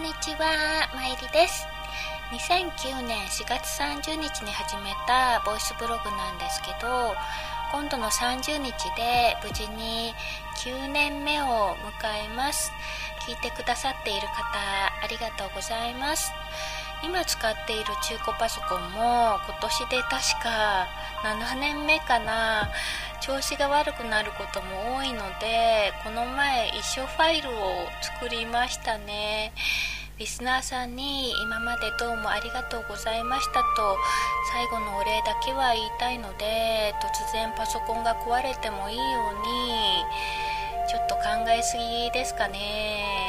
んにちは、まいりです。2009年4月30日に始めたボイスブログなんですけど今度の30日で無事に9年目を迎えます。聞いてくださっている方ありがとうございます。今使っている中古パソコンも今年で確か7年目かな。調子が悪くなることも多いのでこの前一緒ファイルを作りましたね。リスナーさんに今までどうもありがとうございましたと最後のお礼だけは言いたいので突然パソコンが壊れてもいいようにちょっと考えすぎですかね。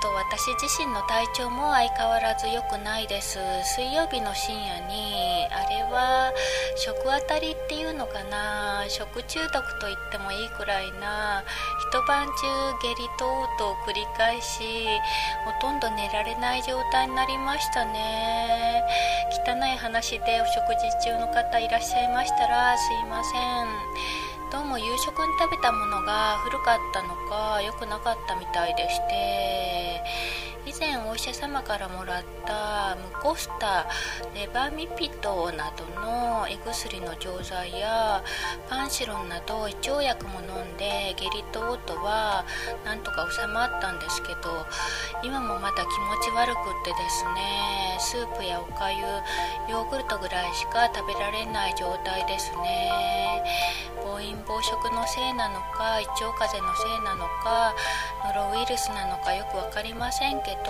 と私自身の体調も相変わらず良くないです。水曜日の深夜にあれは食あたりっていうのかな。食中毒と言ってもいいくらいな。一晩中下痢と嘔吐を繰り返しほとんど寝られない状態になりましたね。汚い話でお食事中の方いらっしゃいましたらすいません。どうも夕食に食べたものが古かったのか良くなかったみたいでして前お医者様からもらったムコスタレバミピトなどの胃薬の錠剤やパンシロンなど胃腸薬も飲んで下痢と嘔吐はなんとか収まったんですけど今もまだ気持ち悪くってですねスープやおかゆヨーグルトぐらいしか食べられない状態ですね。暴飲暴食のせいなのか胃腸風邪のせいなのかノロウイルスなのかよく分かりませんけど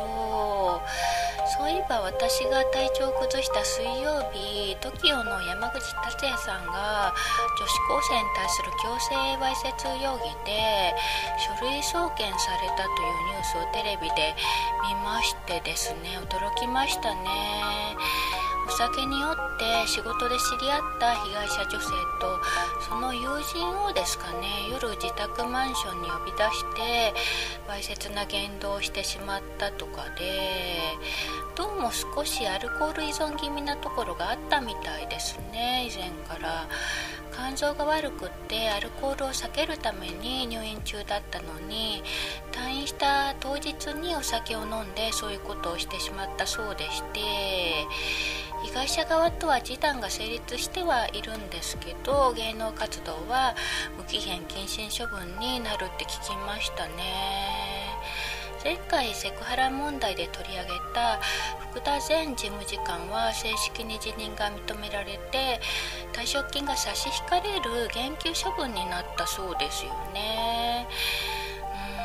そういえば私が体調を崩した水曜日 TOKIO の山口達也さんが女子高生に対する強制わいせつ容疑で書類送検されたというニュースをテレビで見ましてですね驚きましたね。お酒に酔って仕事で知り合った被害者女性とその友人をですかね夜自宅マンションに呼び出してわいせつな言動をしてしまったとかでどうも少しアルコール依存気味なところがあったみたいですね。以前から。肝臓が悪くってアルコールを避けるために入院中だったのに退院した当日にお酒を飲んでそういうことをしてしまったそうでして。被害者側とは示談が成立してはいるんですけど芸能活動は無期限謹慎処分になるって聞きましたね。前回セクハラ問題で取り上げた福田前事務次官は正式に辞任が認められて退職金が差し引かれる減給処分になったそうですよね。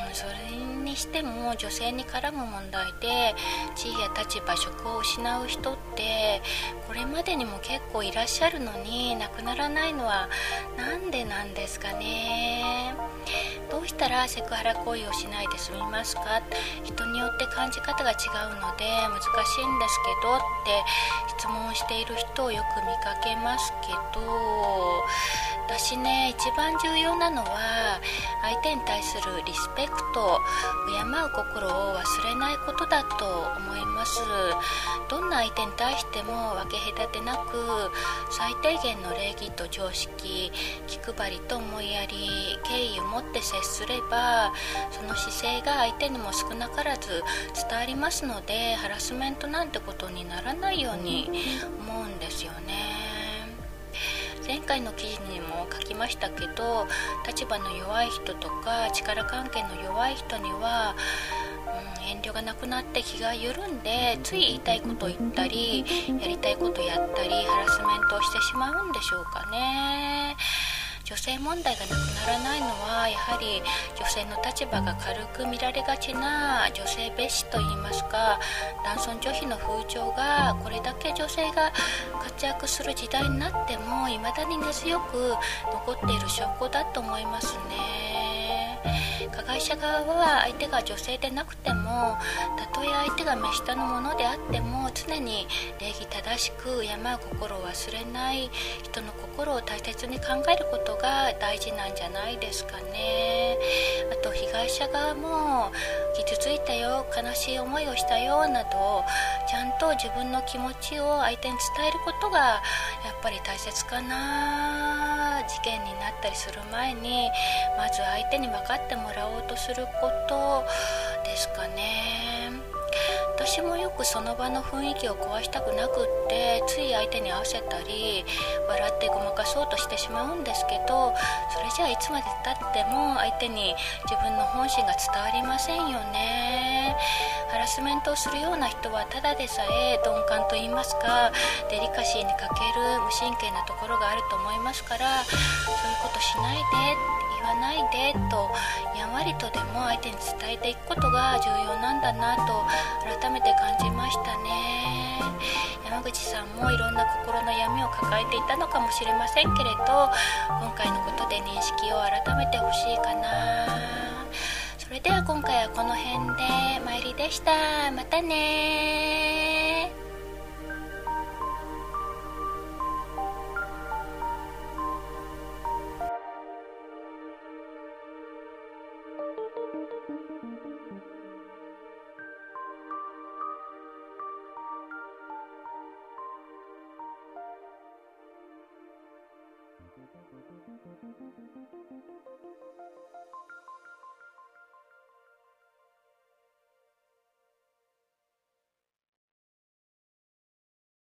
うんそれにしても女性に絡む問題で地位や立場職を失う人ってこれまでにも結構いらっしゃるのになくならないのは何でなんですかね。どうしたらセクハラ行為をしないで済みますか？人によって感じ方が違うので難しいんですけどって質問している人をよく見かけますけど私ね一番重要なのは相手に対するリスペクト敬う心を忘れないことだと思いますどんな相手に対しても分け隔てなく最低限の礼儀と常識気配りと思いやり敬意を持って接すればその姿勢が相手にも少なからず伝わりますのでハラスメントなんてことにならないように思うんですよね。前回の記事にも書きましたけど立場の弱い人とか力関係の弱い人には、うん、遠慮がなくなって気が緩んでつい言いたいことを言ったりやりたいことやったりハラスメントをしてしまうんでしょうかね。女性問題がなくならないのはやはり女性の立場が軽く見られがちな女性蔑視といいますか男尊女卑の風潮がこれだけ女性が活躍する時代になっても未だに根強く残っている証拠だと思いますね。加害者側は相手が女性でなくてもたとえ相手が目下のものであっても常に礼儀正しく敬う心を忘れない人の心を大切に考えることが大事なんじゃないですかね。あと被害者側も傷ついたよ悲しい思いをしたよなどちゃんと自分の気持ちを相手に伝えることがやっぱり大切かな。事件になったりする前にまず相手に分かってもらおうとすることですかね。私もよくその場の雰囲気を壊したくなくってつい相手に合わせたり笑ってごまかそうとしてしまうんですけどそれじゃあいつまでたっても相手に自分の本心が伝わりませんよね。ハラスメントをするような人はただでさえ鈍感と言いますかデリカシーに欠ける無神経なところがあると思いますからそういうことしないで言わないでとやんわりとでも相手に伝えていくことが重要なんだなと改めて感じましたね。山口さんもいろんな心の闇を抱えていたのかもしれませんけれど今回のことで認識を改めてほしいかな。それでは今回はこの辺で参りでした。またね